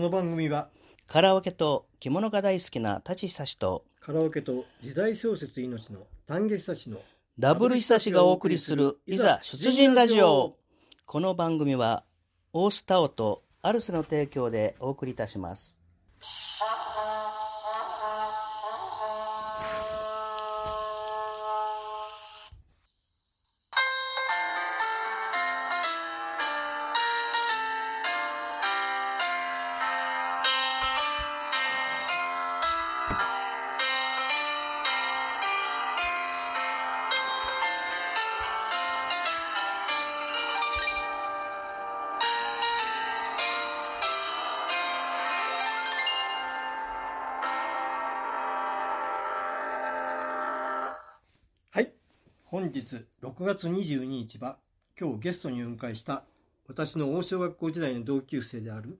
この番組はカラオケと着物が大好きな舘久志とカラオケと時代小説命の丹下久志のダブル久志がお送りするいざ出陣ラジオ。この番組はオースタオとアルセの提供でお送りいたします本日6月22日は今日ゲストにお迎えした私の大小学校時代の同級生である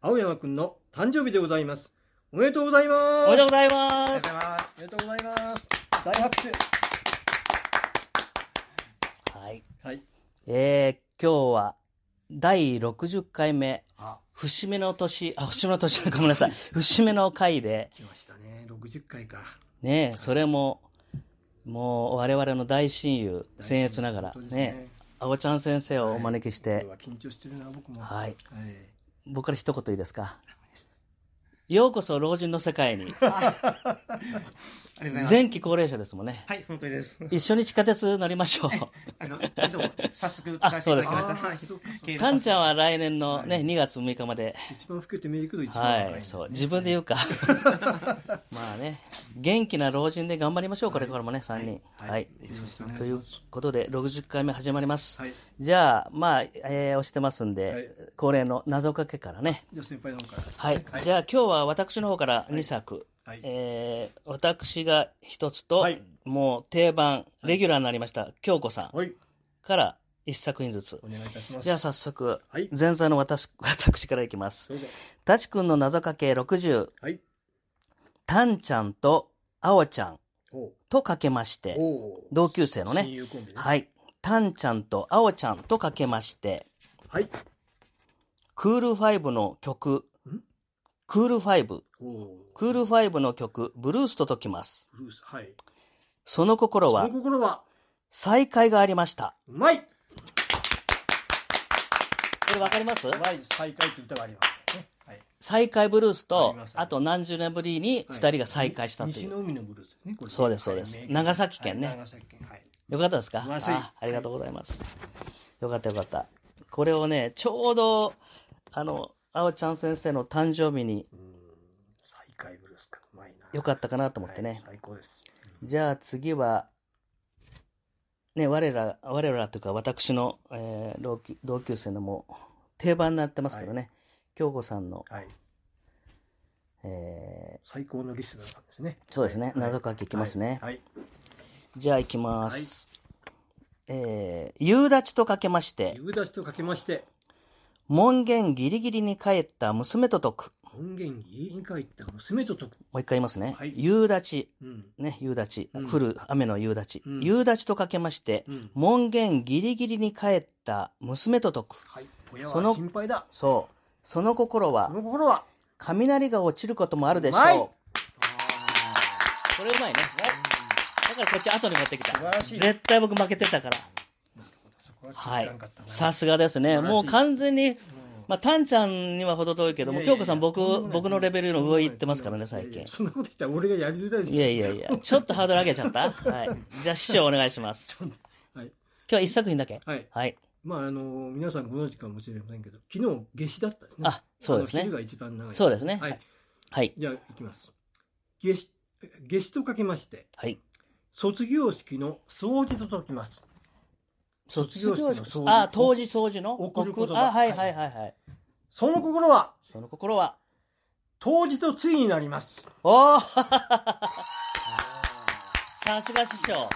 青山くんの誕生日でございます。おめでとうございます。おめでとうございます。おめでとうございます。大拍手。はい、はい。えー、今日は第60回目。あ。節目の年。あ節目の年。ごめんなさい。節目の回で。来ましたね。60回か。ねそれももう我々の大親友僭越ながら本当ですね。青ちゃん先生をお招きして、は緊張してるな僕も。はい。はい。僕から一言いいですか？ようこそ老人の世界に。前期高齢者ですもんね。はい、その通りです。一緒に地下鉄乗りましょう。あの、早速使わせていただきました。あはい。そうかそう経営タンちゃんは来年のね2月6日まで。一番老けて見えるけど一番は。若いそう。自分で言うか。まあね元気な老人で頑張りましょうこれからもね3人。はい、ということで60回目始まります、はい。じゃあまあ、えー押してますんで、はい。恒例の謎かけからね。じゃあ先輩の方から。はい、じゃあ今日は私の方から2作、はい。えー私が1つと、はい。もう定番レギュラーになりました京子さんはい。から1作品ずつ。お願いいたします。じゃあ早速、はい。前座の私 私からいきます。たちくんの謎かけ60はい。たんちゃんとあおちゃん。とかけまして。同級生の親ねね。はい。たんちゃんとあおちゃんとかけまして。はい。クールファイブの曲。ん？クールファイブ。クールファイブの曲。ブルースと解きます。ブルースはい。その心は心は？再会がありました。うまい。これわかります？うまい再会って歌がありますね。はい。再会ブルースあとあと何十年ぶりに二人が再会したという、西の海のブルースですねこれそうですそうです。はい長崎県ね。はい長崎県。はい。よかったですか？あありがとうございます、よかったよかった。これをねちょうどあのあおちゃん先生の誕生日にうん。再会ブルースか。うまいな。よかったかなと思ってね、はい最高です。じゃあ次はね我ら我らというか私の、えー同級同級生のもう定番になってますけどね、京子さんの、はい。え最高のリスナーさんですね。ーそうですね、はい。謎かけいきますね、はい。じゃあいきます、えー夕立とかけまして。夕立とかけまして。門限ギリギリに帰った娘と解く音源家に帰った娘と解くもう一回言いますね、はい。夕立。うん。ね夕立、うん。降る雨の夕立、うん。夕立とかけまして、うん。門限ギリギリに帰った娘と解く。はい。親そのは心配だ。そう。その心はその心は？雷が落ちることもあるでしょう。うこれうまいね。だからこっち後に持ってきた。素晴らしい。絶対僕負けてたから。ははい。さすがですね。もう完全にまあタンちゃんには程遠いけども京子さん僕僕のレベルの上行ってますからね最近。そんなこと言ったら俺がやりづらいいやいやいやちょっとハードル上げちゃった？はい。じゃあ師匠お願いします。今はい。日は一作品だけ？はい。はい。まああの皆さんご存知かもしれませんけど昨日夏至だったです。ねあそうですね。昼が一番長い。そうですね。はい。はい。じゃあいきます。夏至夏至とかけましてはい。卒業式の掃除と解きます卒業式のあ当時掃除の？送る言葉あはいはいはいはい。その心は？その心は？当時とついになります。おお さすが師匠。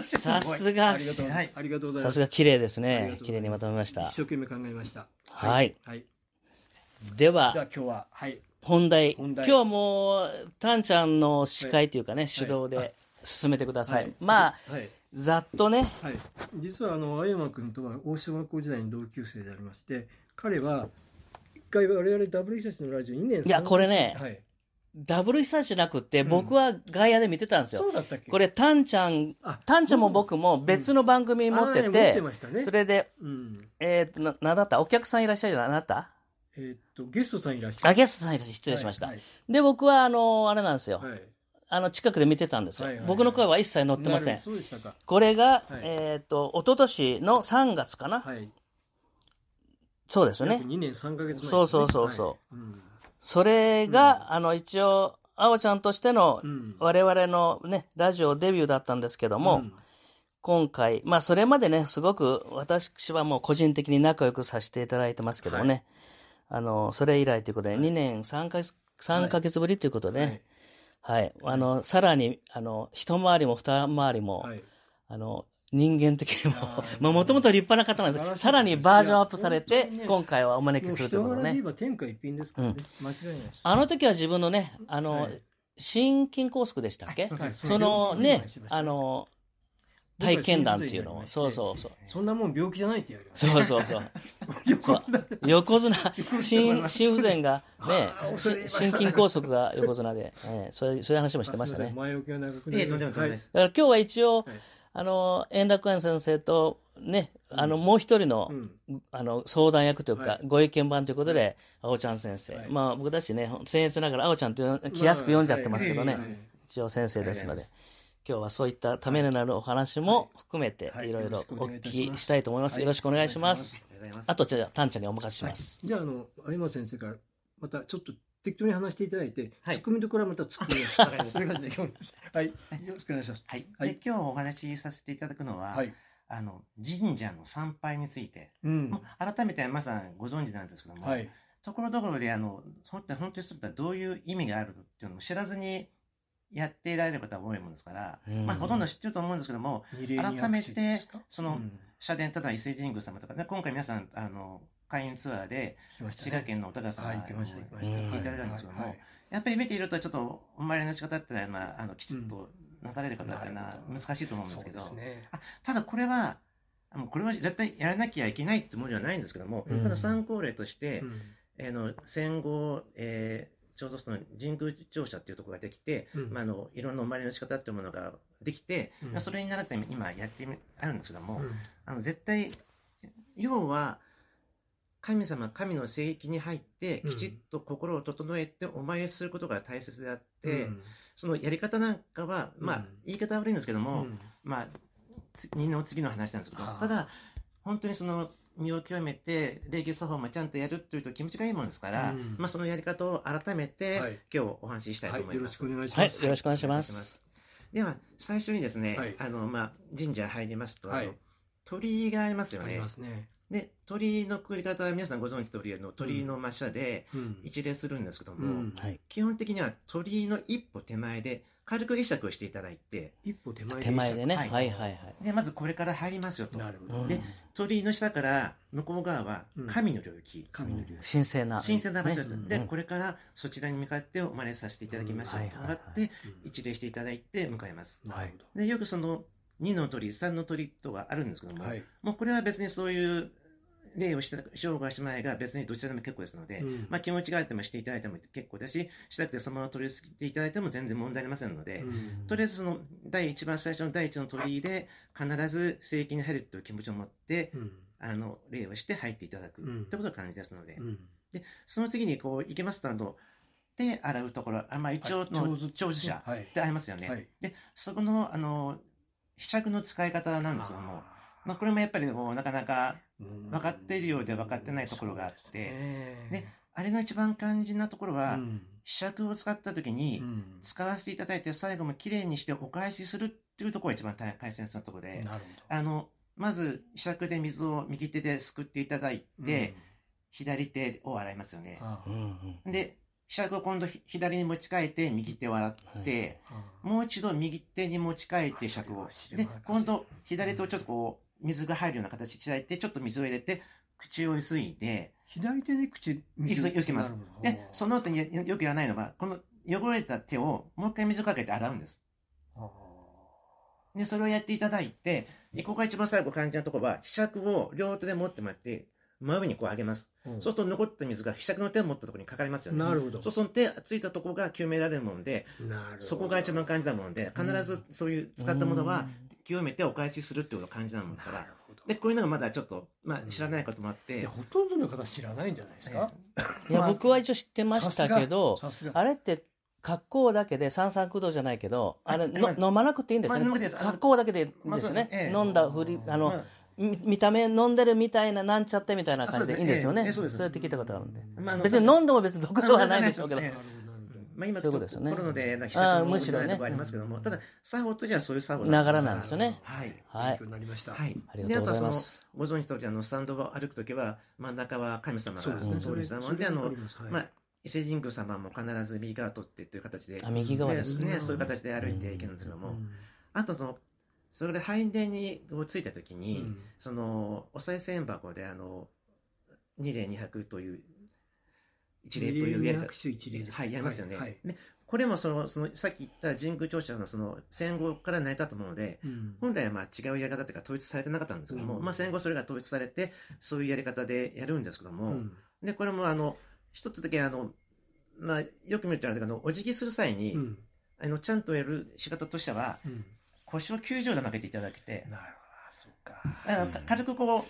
さすがありがとうはいありがとうございます。さすが綺麗ですね。綺麗にまとめました。一生懸命考えました。はい。はい。では今日ははい。本題。今日はもうタンちゃんの司会というかね、主導で進めてください、はい。まあはいざっとね。はい、実はあの青山君とは大小学校時代に同級生でありまして彼は回我々ダブル被災地のラジオ2年いやこれねはい、ダブル被災地じゃなくて、うん。僕は外野で見てたんですよ。そうだったっけ？これ、タンちゃん、あタンちゃんも僕も別の番組持ってて、ってましたね。それで、うん。えーっと、な、なんだった？お客さんいらっしゃるじゃない？あなた？えーっとゲストさんいらっしゃる。あ、ゲストさんいらっしゃる。失礼しました。はいで、僕は、あの、あれなんですよ。はいあの、近くで見てたんですよ。はいはいはい。僕の声は一切載ってません。これが、はい。えーっと、一昨年の3月かな、はい。そうですよね。約。2年3ヶ月ね。そうそうそうそう。はい。うん。それが、あの、一応、あおちゃんとしてのうん。我々のね、ラジオデビューだったんですけども、うん。今回、まあそれまでね、すごく私はもう個人的に仲良くさせていただいてますけどもね、あの、それ以来ということで、2年3ヶ月、3ヶ月ぶりということでね、はい、あの、さらに、あの、一回りも二回りも、はい。あの、人間的にももともと立派な方なんです。さらにバージョンアップされいて今回はお招きするということでね天下一品ですからね、間違いないあの時は自分のね、あの、はい。心筋梗塞でしたっけ？あそのねあの、体験談っていうのを、そうそうそう。そんなもん病気じゃないって言われそうそうそう。横綱、心心不全が ね心筋梗塞が横綱で、えーそういうそういう話もしてましたね。前置きが長くないです。だから今日は一応、はい。あの、円楽園先生と、ね、あの、もう一人の、うん。あの、相談役というか、はい。ご意見番ということで、あおちゃん先生。はい。まあ、僕たちね、僭越ながら、あおちゃんと気安く読んじゃってますけどね、まあはい一応先生ですので今日はそういったためになるお話も含めて、はいいろいろお聞きしたいと思います。はい。よろしくお願いします。あとじゃあ、タンちゃんにお任せします。じゃああの有馬先生からまたちょっと適当に話していただいて、はい。ツッコミどころはまたツッコミをわかりはい。よろしくお願いします。はい。はい。で、今日お話しさせていただくのは、はい。あの、神社の参拝について、うん。改めて皆さんご存知なんですけども、はい。ところどころで、あの、本当に本当にそれってどういう意味があるっていうのを知らずにやっていられる方が多いものですから、うん。まあ、ほとんど知ってると思うんですけども、改めてか、そのうん。社殿ただ伊勢神宮様とかね、今回皆さん、あの、会員ツアーで、滋賀県のお高様にはい行っていただいたんですけどもやっぱり見ていると、ちょっとお参りの仕方ってのは、まあ、あの、きちっとなされる方っていうのは難しいと思うんですけど、ただこれは、あのこれは絶対やらなきゃいけないってものではないんですけども、うん。ただ参考例として、うん。あの戦後、えーちょうどその神宮庁舎っていうところができて、うん。まあ、あのいろんなお参りの仕方っていうものができて、うん。まあ、それに習って今やってみあるんですけども、うん。あの絶対要は神様神の聖域に入ってうん。きちっと心を整えてお参りすることが大切であって、うん。そのやり方なんかは、まあうん。言い方は悪いんですけども、うん。まあつ二の次の話なんですけどはあただ本当にその身を清めて礼儀作法もちゃんとやるっていうと気持ちがいいものですから、うん。まあ、そのやり方を改めて、はい。今日お話ししたいとはいよろし思います。くお願いしはい、ますよろしくお願いします。す。では最初にですね、はい。あのまあ、神社入りますと、はい。あの鳥居がありますよありねますねで鳥居のくくり方は皆さんご存知通りの鳥居の抹茶でうん。一礼するんですけども、うんはい。基本的には鳥居の一歩手前で軽く会釈をしていただいて一歩手前手前でね。ははいいはい。はい。でまずこれから入りますよと。なるほど。うんで鳥居の下から向こう側はうん。神の領域、神の領神聖な。神聖な場所です、ね。で、うん。これからそちらに向かってお招きさせていただきましょううんともらっはいはいて一礼していただいて向かいます。なるほでよくその2の鳥3の鳥とはあるんですけども、どはい。もうこれは別にそういう礼をしてしようがしまいが別にどちらでも結構ですので、うん。まあ、気持ちがあってもしていただいても結構だししたくてそのまま取り付けていただいても全然問題ありませんので、うん。とりあえずその第一番最初の第一の鳥居で必ず聖域に入るという気持ちを持って、うん。あの礼をして入っていただくうんということが感じですので、うん。でその次にこう行けますとあの手洗うところあ、まあ、一応のはい長長寿者はい。ってありますよね、はい。でそこのあの被釈の使い方なんですけどもまあ、これもやっぱりこうなかなかうん。分かっているようで分かってないところがあって。ね。であれの一番肝心なところは、うん。被釈を使った時に、うん。使わせていただいて最後もきれいにしてお返しするっていうところが一番大大切なところで、なるあのまず被釈で水を右手ですくっていただいほどて、左手を洗いますよね。うんあうんうん。で被釈を今度ひ左に持ち替えて右手を洗って、あもう一度右手に持ち替えて釈を。で今度左手をちょっとこう水が入るような形にしていただいてちょっと水を入れて口をゆすいで左手で口ゆすゆすきます。でその後によよくやらないのがこの汚れた手をもう一回水をかけて洗うんです。あでそれをやっていただいてここが一番最後肝心なところは被釈を両手で持ってもらって真上にこう上げます。うん。そうすると残った水がひしゃくの手を持ったところにかかりますよね。なるほど。そうすると手ついたところが清められるもんで、なるほど。そこが一番肝心なもので、必ずそういう使ったものは清めてお返しするっていうのが肝心なものですから。なる。ほど。で、こういうのがまだちょっと、まあ知らないこともあって。いや、ほとんどの方知らないんじゃないですか、いや、まあ僕は一応知ってましたけど、あれって、格好だけで三酸駆動じゃないけど、あれ、飲まなくていいんですよね。格好だけでですよね。そうですね。ええ飲んだふり、あのまあ、み見た目飲んでるみたいな、なんちゃってみたいな感じでいいんですよね。あそうやって聞いたことがあるんで。まあ別に飲んでも別に毒ではないでしょうけど。え。えまあ今ちょっとコロナでな、被あー災もむしろね。とこありますけども、ただ、作法としてはそういう作法ながらなんですよね。はい。はい。なりました、はい。ありがとうございまで、すご存知の通り、あの、スタンドを歩くときは、真ん中は神様が通りしたもんで、あのまあ、伊勢神宮様も必ず右側を取ってという形で、あ右側ですねね、そういう形で歩いていけるんですけども、うん。あとその、それで拝殿に着いたときに、うん。その、お賽銭箱で、あの、二礼二拍という、一礼というやりはい、やりますよね。はいでこれもその、その、さっき言った神宮庁舎のその、戦後から成り立ったもので、うん。本来はまあ違うやり方というか統一されてなかったんですけども、うん。まあ戦後それが統一されて、そういうやり方でやるんですけども、うん。で、これもあの、一つだけあの、まあ、よく見るとあれだけど、お辞儀する際に、うん。あの、ちゃんとやる仕方としては、うん腰を90度曲げていただけて、なるほど。そうか。軽くこう、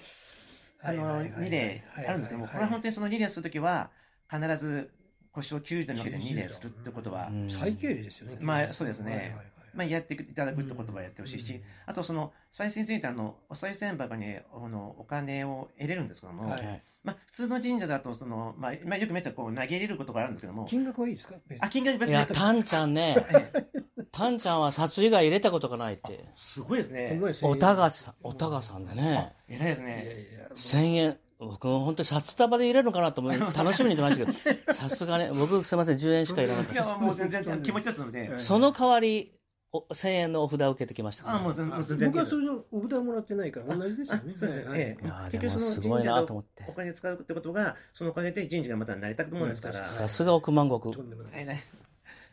あの、はいはいはいはい。2例あるんですけども、はいこれは本当にその2例するときは、必ず腰を90度に曲げて2例するってことは、うん。最敬礼ですよねまあそうですねまあ、やっていただくってことはやってほしいし、うんあとその、再生についてあの、お賽銭箱にあのお金を入れるんですけども、はいはい。まあ、普通の神社だと、その、まあ、まあ、よくめったらこう投げ入れることがあるんですけども、金額はいいですか？あ、金額別いや、に、タンちゃんね、ええタンちゃんは札以外入れたことがないって。すごいですね。おたがさん、おたがさんでね、偉いですね。や1000円。僕も本当に札束で入れるのかなと思い 楽しみにしてましたけど、さすがね、僕すいません、10円しか入れなかっいや、もう全然気持ちですので。その代わり、お1000円のお札を受けてきましたから。あ、もう全然僕はそれのお札もらってないから同じですよね。あそうですね。はいええ結局そのでもすごい神社でなと思って。お金使うってことが、そのお金で神社がまた成り立つもんですから。さすが億万石。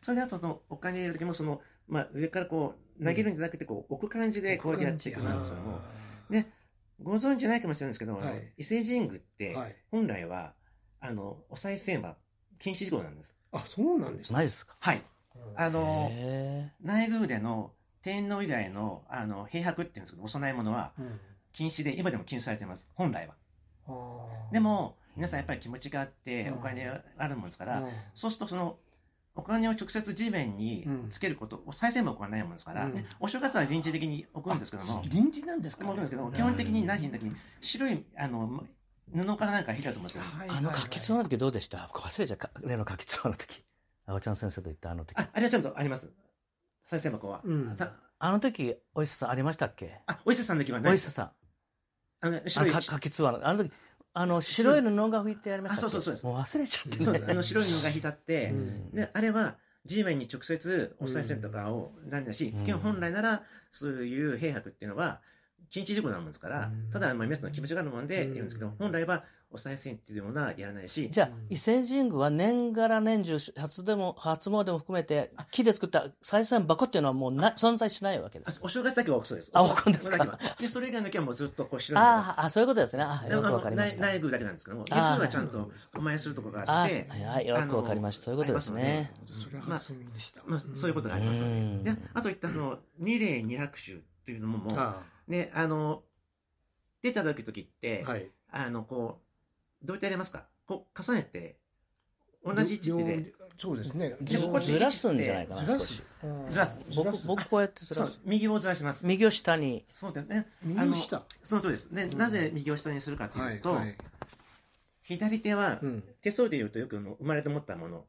それであとそのお金入れる時もその、まあ、上からこう投げるんじゃなくてこう置く感じでこうやっていくんですけどもでご存知ないかもしれないんですけど、はい。伊勢神宮ってはい。本来はあのお賽銭は禁止事項なんです。あそうなんですねマジですか。はいあのへ内宮での天皇以外のあの閉泊っていうんですけどお供え物はうん。禁止で今でも禁止されてます。本来は。でも皆さんやっぱり気持ちがあってうん。お金あるもんですから、うん。そうするとそのお金を直接地面につけること、お賽銭箱がないもんですから、うん。ねお正月は臨時的に置くんですけども、臨時なんですか置くんですけども、基本的に何時の時に白いあの布からなんか引いてあると思うんですけど、はいあの柿ツアの時どうでした？僕忘れちゃった。例の柿ツアの時。青ちゃん先生と言ったあの時。あ、あれはちゃんとあります。賽銭箱は。うんたあの時、お医者さんありましたっけ？あ、お伊勢さんの時はな。お医者さん。あの、あ白い。のか柿ツアの。あの時、あの、白い布が拭いてやりましたっけ？あそうそうそうですもう忘れちゃってそうです。あね。の白い布が引いてあって、うんで、あれは地面に直接お賽銭とかをなんだし、うん基本本来ならそういう閉泊っていうのは禁止事項なもんですから、うんただ、まあ、皆さんの気持ちがあるもんでうん言うんですけど、本来はお賽銭っていうものはやらないし、じゃあ、伊勢神宮は年がら年中、初でも、初詣も含めて、木で作った賽銭箱っていうのはもうな存在しないわけです。あお正月だけはそうです。あお正置くんですか？だけはで、それ以外の時はもうずっとこう白いああ、あそういうことですね。あよくわかりました。内内宮だけなんですけども、月あー宮はちゃんとお参りするところがああって、はい、よくわかりました。そういうことですね。まあ、そういうことがありますのうんで。で、あと言ったその、二礼二拍手っていうのももう、あね、あの、出た時時って、あはいあの、こう、どうやってやりますか？こう、重ねて、同じ位置で、そうですねずずらすんじゃないかな、ずらす少し。ずらす僕、僕こうやってずらす。右をずらします。右を下に。そうだよね。右あのその通りです。で、なぜ右を下にするかというと、はい左手はう、ん手相で言うとよくの生まれて持ったもの、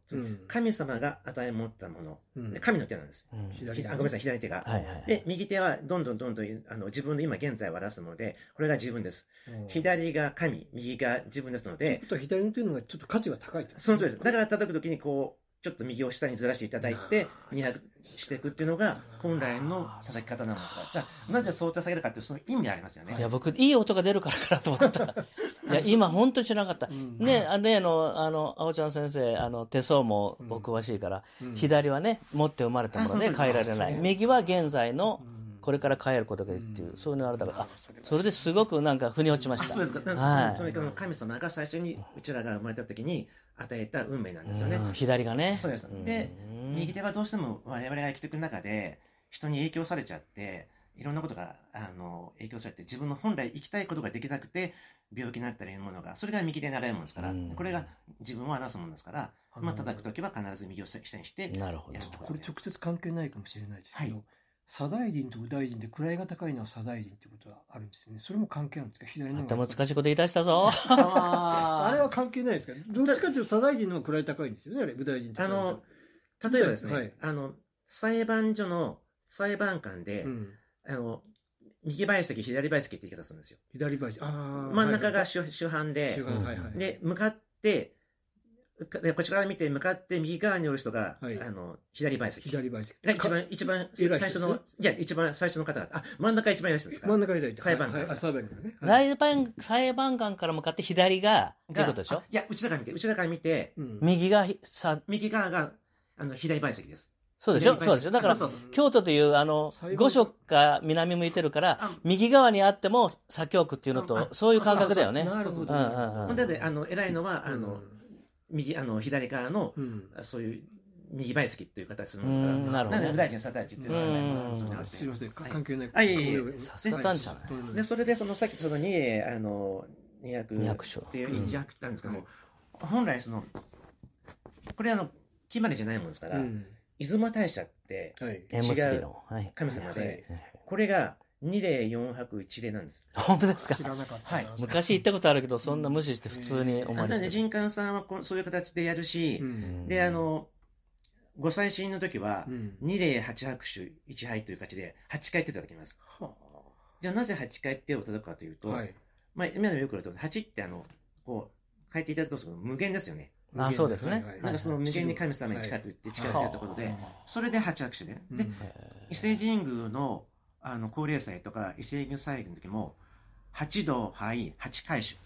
神様が与え持ったもの、うんで神の手なんです。あごめんなさい、左手が。はいはいはい。で、右手はどんどんどんどんあの自分で今現在は出すので、これが自分です。うん左が神、右が自分ですのでと左の手の方がちょっと価値が高いってことその通りです。だから叩くときにこう、ちょっと右を下にずらしていただいて、二拍していくっていうのが本来の叩き方なんですから。だからなぜそう叩けるかっていうその意味ありますよね。いや、僕、いい音が出るからかなと思ってた。いや、今、本当に知らなかった。んね、あ例の、あの、青ちゃん先生、あの、手相もお詳しいから、左はね、持って生まれたもので変えられない。右は現在のこれから帰ることがいいっていう、うん。そういうのあれだから、あそれは。それですごくなんか腑に落ちました。あそうですか。はい。それから神様が最初にうちらが生まれた時に与えた運命なんですよね。うん左がね。そうです。ん。で右手はどうしても我々が生きていく中で人に影響されちゃっていろんなことがあの影響されて自分の本来生きたいことができなくて病気になったりいうものがそれが右手になられるものですから、うん。これが自分を表すものですから、まあ叩く時は必ず右を下にしてなるほど。やるとこれ直接関係ないかもしれないですけど、はい左大臣と右大臣で位が高いのは左大臣ってことはあるんですよね。それも関係あるんですか？左のまた難しいこと言い出したぞ。あれは関係ないですか？どっちかというと左大臣の方が位高いんですよね、あれ、右大臣とあの例えばですね、はい。あの裁判所の裁判官で、うん、あの右倍席左倍席って言い方するんですよ。左大臣、あー。真ん中がはい主主犯で、主犯はいはい。で、向かって、かこちらから見て、向かって右側におる人が、はいあの、左倍席。左大臣。が一番、一番偉い人最初の、いや、一番最初の方々。あ、真ん中一番偉い人ですか？真ん中左大臣。裁判官はいはいあ裁判官ね。はい裁判裁判官から向かって左が、っていうことでしょ？あいや、うちらから見て、うちらから見て、うん右がひさ、右側が、あの、左倍席です。そうでしょ？そうでしょ？だからそうそうそう京都という、あの五所が南向いてるからあ、右側にあっても左京区っていうのあと、そういう感覚だよね。なるほど。うんうんうんほんで、あの、偉いのは、あの、右、あの、左側の、うん、そういう、右倍席っていう形するんですから。うんなるほどね。大臣、左大臣っていうのはすいません、関係ない。あいさすがじゃない。で、それで、その、さっき、その、二例、あの、二二百っていうってあるんですけども、本来、その、これ、あの、決まりじゃないもんですから、うん。出雲大社って、はい。縁結びの。はい。神様で、はい。これが二例四泊一例なんです。本当ですか？知らなかったな。はい昔行ったことあるけど、そんな無視して普通におあとね、参りしてる。人官さんはこうそういう形でやるし、うんで、あの、ご祭神の時はう、ん二例八拍手一杯という形で、八回手いただきます。はじゃあなぜ八回手を叩くかというと、あはい。まあ、今でもよく言うと、八ってあの、こう、書いていただくとすると無限ですよね。あそうですねなんかその無限に神様に近くって力強いところで、それで八拍手で。で、伊勢神宮のあの高齢祭とか伊勢宮祭宮の時も、八道杯、八回手。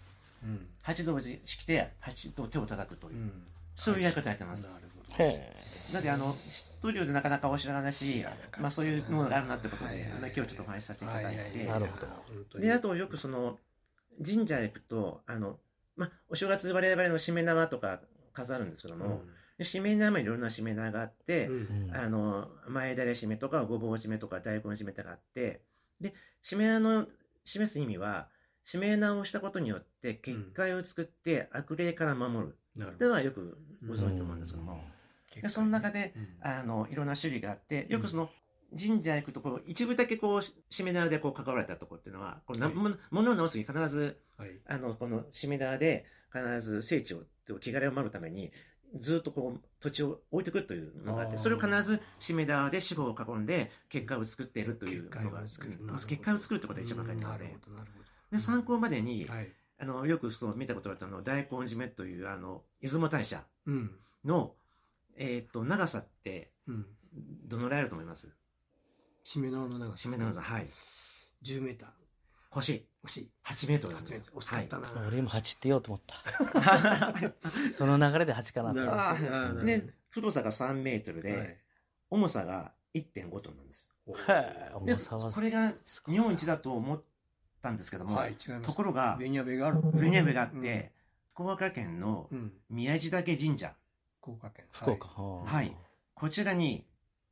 うん。八道式で八道手を叩くという、うん。そういうやり方やってます。なるほど。へだってあの、知っとるようでなかなかお知らないし、まあそういうものがあるなってことで、はい。はいあの今日ちょっとお話しさせていただいて、い。なるほど。で、あとよくその、神社へ行くと、あの、まあ、お正月我々のしめ縄とか飾るんですけども、でしめ縄もいろんなしめ縄があって、うんうんあの、前だれしめとか、ごぼうしめとか、大根しめとかあって、で、しめ縄の示す意味は、しめ縄をしたことによって、結界を作って悪霊から守る。なるほど。ではよくご存知と思うんですけども、でその中で、うんあの、いろんな種類があって、よくその、神社へ行くところ、一部だけこう、しめ縄でこう、関われたところっていうのは、これなはいもの物を直すに必ず、はい。あの、このしめ縄で、必ず聖地を、汚れを守るために、ずっとこう、土地を置いてくるというのがあって、それを必ずしめ縄で死後を囲んで、結果を作っているというのが、結果を作るってことが一番書いてあるのでで、参考までにど。、はい。あの、よくその見たことがあったあの、大根締めという、あの、出雲大社うん。の、えっと、長さって、うん。どのぐらいあると思います？しめ縄の長さ。しめ縄さん、はい。10メーター。星、惜しい。8メートルなんですよ。惜しかったな。俺今8って言おうと思った。その流れで8かなと。なで、太さが3メートルで、はい重さが1.5トンなんですよ。へえ、で、重さはこれが日本一だと思ったんですけども。ところが、ベニヤベがある。上に上があって、福岡県の。宮地岳神社、福岡県。福岡。はいこちらに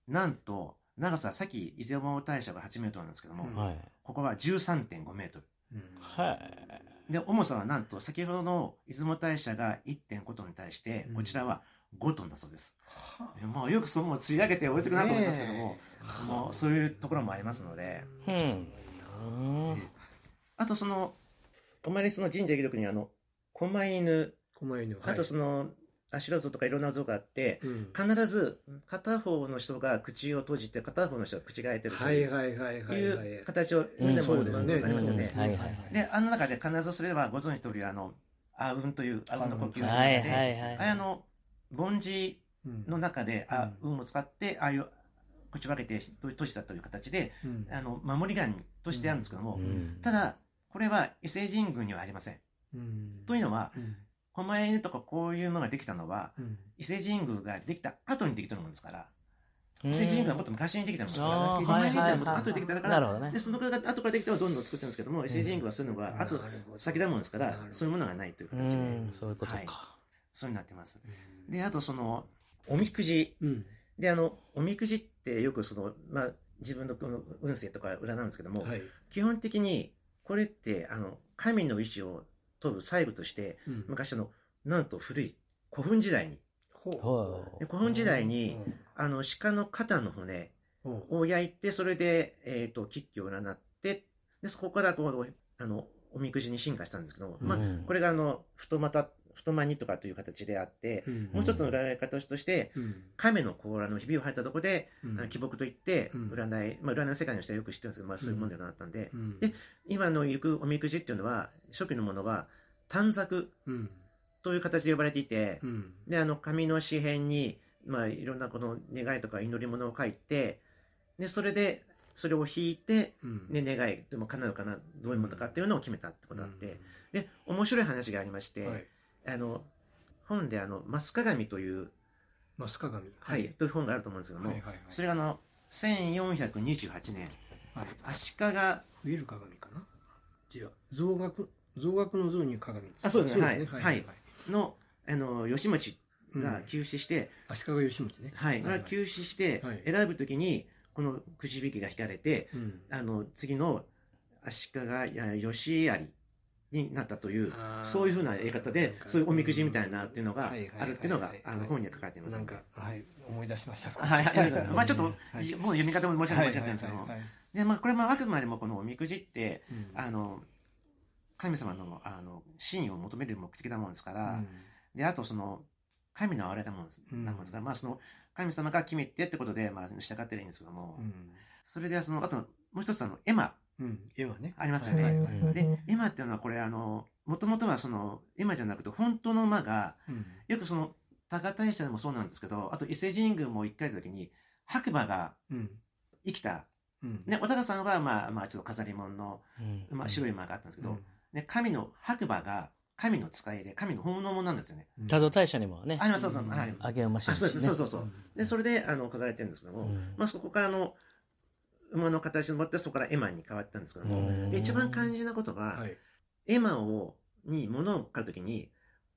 なんと、長さ、さっき伊勢山大社が8メートルなんですけども、うんはい。ここは13.5メートル。うん。はい。で、重さはなんと、先ほどの出雲大社が1.5トンに対してう、んこちらは5トンだそうです。もうよくその釣り上げて置いてくなと思いますけども、もうそういうところもありますので、うん。うんあとその、お参りその神社行く時にあの、狛犬、狛犬。あとその、アシュラ像とかいろんな像があって、うん。必ず片方の人が口を閉じて、片方の人が口が開いてるとはいいうはいはいはいいはい。う形を、うんでもそうですねありますよね。で、あの中で必ずそれはご存知通り、あの、あうんという、あうんの呼吸で、はいはいはいあれあの、凡字うんの中で、あうんを使って、ああいう、口を開けて閉じたという形で、うんあの、守り神としてあるんですけども、うんただ、これは伊勢神宮にはありません。うんというのは、うん狛犬とかこういうのができたのは、うん。伊勢神宮ができた後にできたものですから、うん。伊勢神宮はもっと昔にできたものですから、あー昔にできたはいはいもの後でできたから、ね。でそのが後からできたのをどんどん作ってるんですけども、伊勢神宮はそういうのが後先だもんですからそういうものがないというう形で、んそういうことはい。か。そうになってます。で、あとその、おみくじ。うん。で、あの、おみくじってよくその、まあ、自分のこの運勢とか占うんですけども、はい。基本的に、これって、あの、神の意志を問う最後として、うん。昔の、なんと古い古墳時代に、古墳時代に、うんあの、鹿の肩の骨を焼いて、それで、えっ、と、吉居を占って、で、そこからこう、あの、おみくじに進化したんですけども、まあうん、これがあの、太股、太まにとかという形であって、うんもう一つの占い方として、うん亀の甲羅のひびを入ったところで、うんあの木木といって、占い、まあ、占いの世界の人はよく知ってるんですけど、まあ、そういうものになったんで、で今の行くおみくじっていうのは、初期のものは、短冊という形で呼ばれていて、で、あの、紙の紙片に、まあ、いろんなこの願いとか祈り物を書いて、で、それで、それを引いて、ね、願い、でも叶うかな、どういうものかっていうのを決めたってことあって、で、面白い話がありまして、はいあの、本であの、マス鏡という、マス鏡はい、という本があると思うんですけども、はいはいはい。それがあの、1428年、はい。足利、増える鏡かな？違う。増額増額の増に鏡。あそうですね。はい。はいはいの、あの、吉持が急死して、足利義持ね。はい、が急死してはい、選ぶときに、このくじ引きが引かれて、うん。あの、次の足利や義有になったという、そういうふうなやり方でそういうおみくじみたいなっていうのがあるっていうのがはい、あの、本には書かれていますなん。かはい思い出しましたはいはいはい。まあちょっと、もはい。う読み方も申し訳ないんですけど。で、まあこれもあくまでもこのおみくじって、うん。あの、神様の、あの、真意を求める目的なもんですから、うん。で、あとその、神の哀れなもんです、うん。なもんですから、まあその、神様が決めてってことで、まあ従ってりゃいいんですけども、それでその、あと、もう一つあの、エマうん。うん絵はね。ありますよね。はいはいはいで、エマっていうのはこれあの、もともとはその、エマじゃなくて本当の馬が、うん。よくその、高大社でもそうなんですけど、あと伊勢神宮も一回行った時に、白馬がうん。生きた。うん。ね、小高さんはまあまあちょっと飾り物の、うん。まあ白い馬があったんですけど、うん。ね、神の白馬が神の使いで、神の本物なんですよね。多度大社にもね。あ、ります、そうそう、うん。はい。あげ馬しあ、そうそうねそうそう。で、それで、あの、飾られてるんですけども、うん。まあそこからの、馬の形に乗って、そこからエマに変わったんですけども、うんで、一番肝心なことは、はい。エマを、に物を買うときに、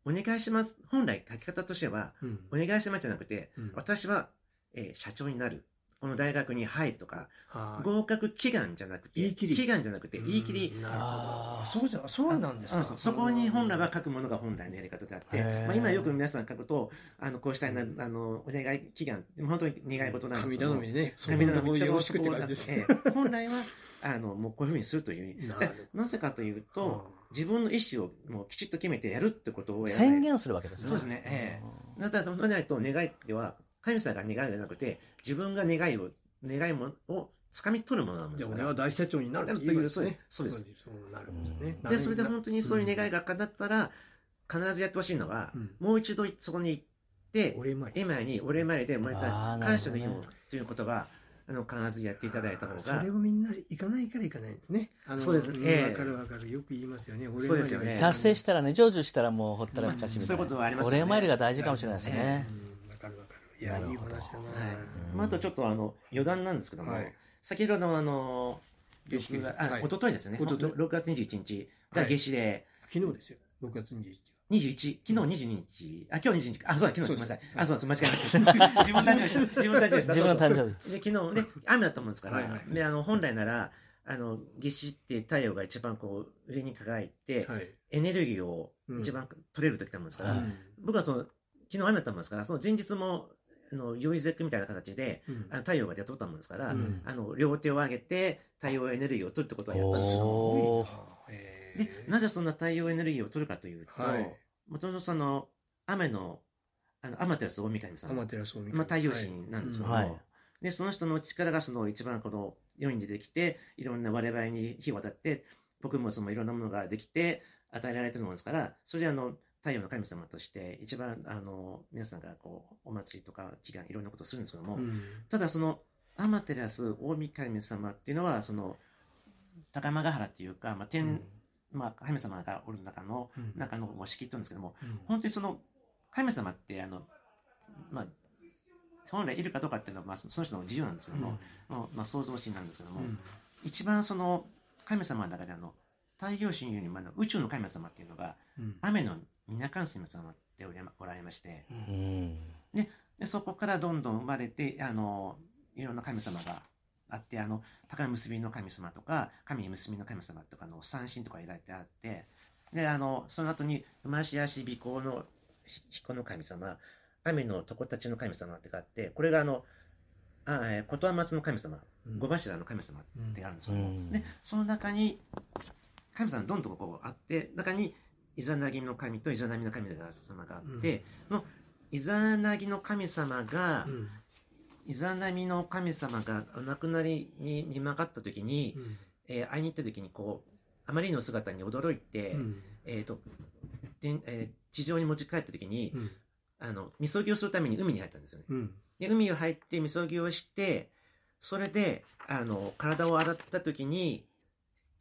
お願いします。本来書き方としては、うん。お願いしますじゃなくて、うん。私は、えー社長になる。この大学に入るとか、はい。合格祈願じゃなくて、祈願じゃなくて、言い切り。あーどそうじゃそうなんですか。あそこに本来は書くものが本来のやり方であって、まあ、今よく皆さん書くと、あの、こうしたいな、あの、お願い祈願、本当に願い事なんです神けど頼みね神頼みよろしくって感じです。ええ。本来は、あの、もうこういうふうにするという。なぜかというと、うん。自分の意思をもうきちっと決めてやるってことを宣言するわけですね。そうですね。えだから、そうないと願いでは、神様が願いじゃなくて、自分が願いを、願いもを掴み取るものなんでから。です俺は大社長になるって言いますねそうです。そうなるほどね。で、それで本当にそういう願いが叶ったら、必ずやってほしいのは、うん。もう一度そこに行って、俺前エマにお礼参りで、もう一回感謝の意なるほどね。をということは、あの、必ずやっていただいた方が。それ、をみんな行かないから行かないんですね。あのそうです。んええ。わかるわかるよく言いますよね。俺そうですよね。達成したらね成就したらもうほったらかしみたそういういなことはありますよね。お礼参りが大事かもしれないですねいやいい話だな。はい。うんまあ、あとちょっとあの、余談なんですけども、はい。先ほどのあの、下死6月、あ、はい。一昨日ですね。一昨日。6月21日が下死で、昨日ですよ。6月21日21、昨日22日、あ、今日22日、あ、そうだ、昨日すみません。あ、そうです、間違えま した。自分の誕生日でした。自分の誕生日でした。自分の誕生日。で、昨日、で、雨だったもんですから、はいはい。で、あの、本来なら、あの、夏至って太陽が一番こう、上に輝いて、はい。エネルギーを一番取れる時だもんですから、はい僕はその、昨日雨だったもんですから、その前日も、あの、酔い絶句みたいな形で、うん。あの太陽が出とったもんですから、うん。あの、両手を上げて、太陽エネルギーを取るってことはやったんですよ。で、なぜそんな太陽エネルギーを取るかというと、はい。もともとその、雨の、あの、アマテラス大神様、天照大神まあ、太陽神なんですけども、はいで、その人の力がその一番この世に出てきて、いろんな我々に火を渡って、僕もそのいろんなものができて、与えられてるものですから、それであの、太陽の神様として、一番あの、皆さんがこう、お祭りとか祈願、いろんなことをするんですけども、うん。ただその、アマテラス大神様っていうのは、その、高間ヶ原っていうか、まあ、天、まあ、神様がおる中の、うん。中の仕切ってるんですけども、うん。本当にその、神様って、あの、まあ、本来いるかどうかっていうのは、まあ、その人の自由なんですけども、もうまあ、想像心なんですけども、一番その神様の中であの太陽神よりもあの宇宙の神様っていうのが、うん。雨の皆神様っておりまおられまして。うん。でそこからどんどん生まれてあのいろんな神様があってあの高結びの神様とか神結びの神様とかの三神とかいられてあってであのその後に馬し足尾行のひ彦の神様雨の床たちの神様ってがあってこれがあのあえ松の神様うん。五柱の神様ってあるんですけども、うん。でその中に神様どんどんこうあって中にイザナギの神とイザナミの神様があって、そのイザナギの神様が、うん。イザナミの神様がお亡くなりに見まかった時に、うん。えー会いに行った時にこうあまりの姿に驚いて、うん。えーとでえー地上に持ち帰った時に、うん。あのみそぎをするために海に入ったんですよね。うん。で海を入ってみそぎをしてそれであの体を洗った時に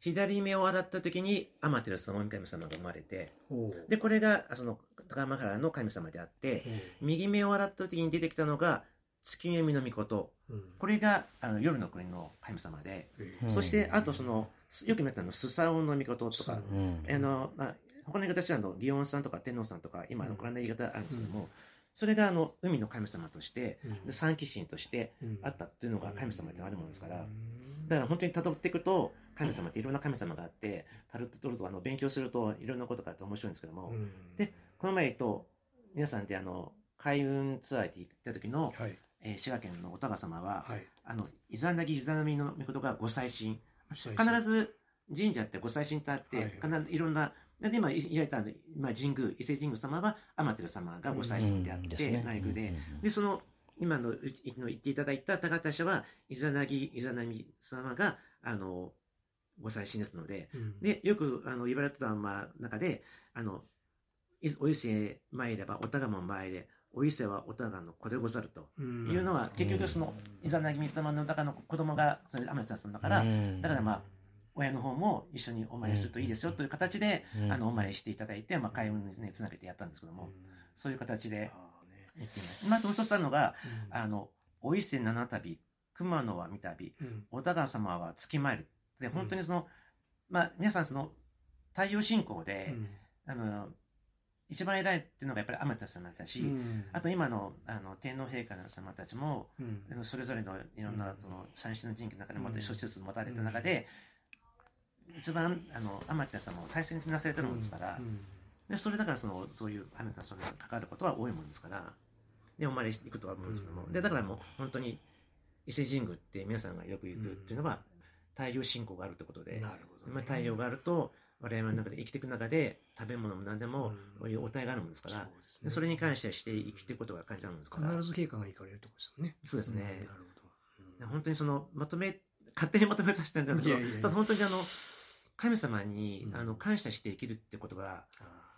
左目を洗った時にアマテラスの大神様が生まれてでこれがその高山原の神様であって右目を洗った時に出てきたのが月読みの御事。うん。これがあの夜の国の神様で、え。うんそしてあとそのすよく見たのスサオの御事とかう。ん。あの、まあ、他の言い方はあの祇園さんとか天皇さんとか今のこんな言い方あるんですけども、それがあの海の神様としてうん。で三鬼神としてうん。あったっていうのが神様ってあるものですから、うんだから本当に辿っていくと神様っていろんな神様があってタルトトルとあの勉強するといろんなことがあって面白いんですけども、うん。でこの前と皆さんであの開運ツアーで行った時の、はい。えー滋賀県のお高様は、はい。あのイザナギイザナミの御事がご祭神。最必ず神社ってご祭神ってあって、はい。必ずいろんなで今言われたあの今神宮伊勢神宮様は天照様がご祭神であって、内宮で、うん。でその今の言っていただいた高田社はイザナギイザナミ様があのご祭神ですのでうん。でよくあの言われてたまあ中であのいお伊勢参ればおたがも参れお伊勢はおたがの子でござると。うん。いうのは結局そのイザナギ様の中の子供がそれ天照さんだから、うん。だからまあ親の方も一緒にお参りするといいですよという形で、うん。あのお参りしていただいて、まあ、開運にねつなげてやったんですけども、そういう形で行っています。まあ、もう一つあるのが、うんあの、お伊勢七旅、熊野は三旅、うんお田川様は月参る。で、本当にその、まあ、皆さんその、太陽信仰で、あの、一番偉いっていうのがやっぱり天照様でしあと今のあの天皇陛下様たちも、うん。あのそれぞれのいろんうなん。その三種の神器の中でもうん。諸施設持たれた中で、一番あの天照様を大切になされてるもんですから、うんでそれだからそのそういう天照様に関わることは多いもんですからでお参り行くとは思うんですけども、うんでだからもう本当に伊勢神宮って皆さんがよく行くっていうのは、太陽信仰があるってことで、なるほどね。まあ、太陽があると我々の中で生きていく中で食べ物も何でもうん。こういう応対があるもんですから、それに関してして生きていくことが感じたもんですから。必ず陛下が行かれるとこですよね。そうですね。んなるほど。本当にそのまとめ勝手にまとめさせてるんですけどただ本当にあの神様に、うん。あの感謝して生きるってことがあ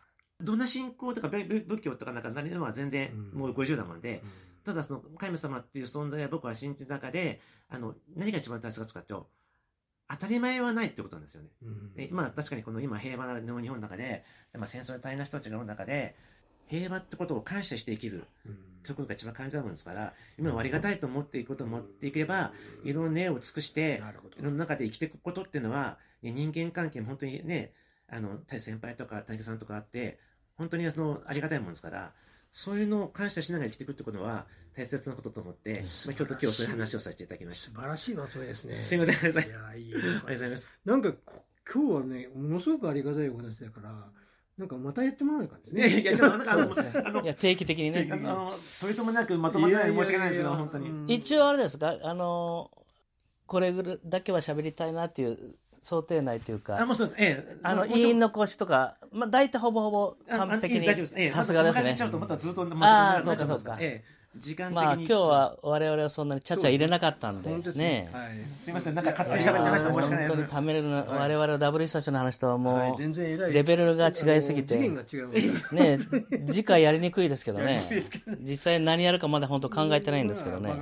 どんな信仰とかべ仏教とかなんか何でも全然うん。もう50だもんでー、ただその神様っていう存在は僕は信じる中であの何が一番大切かというと当たり前はないってことなんですよね。うん。で今確かにこの今平和な日本の中で、まあ、戦争で大変な人たちがいる中で平和ってことを感謝して生きる。うん。そういうことが一番感じたものですから今はありがたいと思っていくことを持っていけばいろんな例を尽くしていろんな中で生きていくことっていうのはね人間関係も本当にねあの大先輩とか大家さんとかあって本当にそのありがたいものですからそういうのを感謝しながら生きていくってことは大切なことと思って、まあ、今日と今日そういう話をさせていただきまし素晴らしいまとめですね。たすいません。ありがとうございます。なんかこ今日はねものすごくありがたいお話だからなんかまたやってもらわないかんですいやいねやいやちょっとなんかあのいや定期的にね。あの取り留めなくまとまらない申し訳ないですけど本当に。うん一応あれですか？あのこれぐらいだけは喋りたいなっていう想定内というかあもうそうです。ええ。あのもう委員の講師とか、まあ、大体ほぼほぼああ完璧いいです大丈夫です。ええ。にさすがですね。ちゃうとまたずっとまたそうかそうか。ええ。時間的に。まあ今日は我々はそんなにちゃちゃ入れなかったんでね。はい。すいません。なんか勝手に喋ってました。申し訳ないです。本当にためるな我々はダブルイスタチの話とははい。もうレベルが違いすぎてねね次回やりにくいですけどね。実際何やるかまだ本当考えてないんですけどね。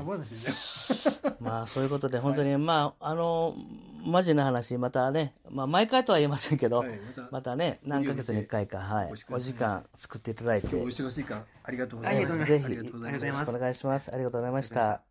まあそういうことで本当にまああのマジな話、またね、まあ、毎回とは言えませんけど、はいまたまたね、何ヶ月に1回か、はいお時間作っていただいて、今日お忙しいからありがとうございますありがとうございますぜひ、ありがとうございますよろしくお願いします。ありがとうございましたし。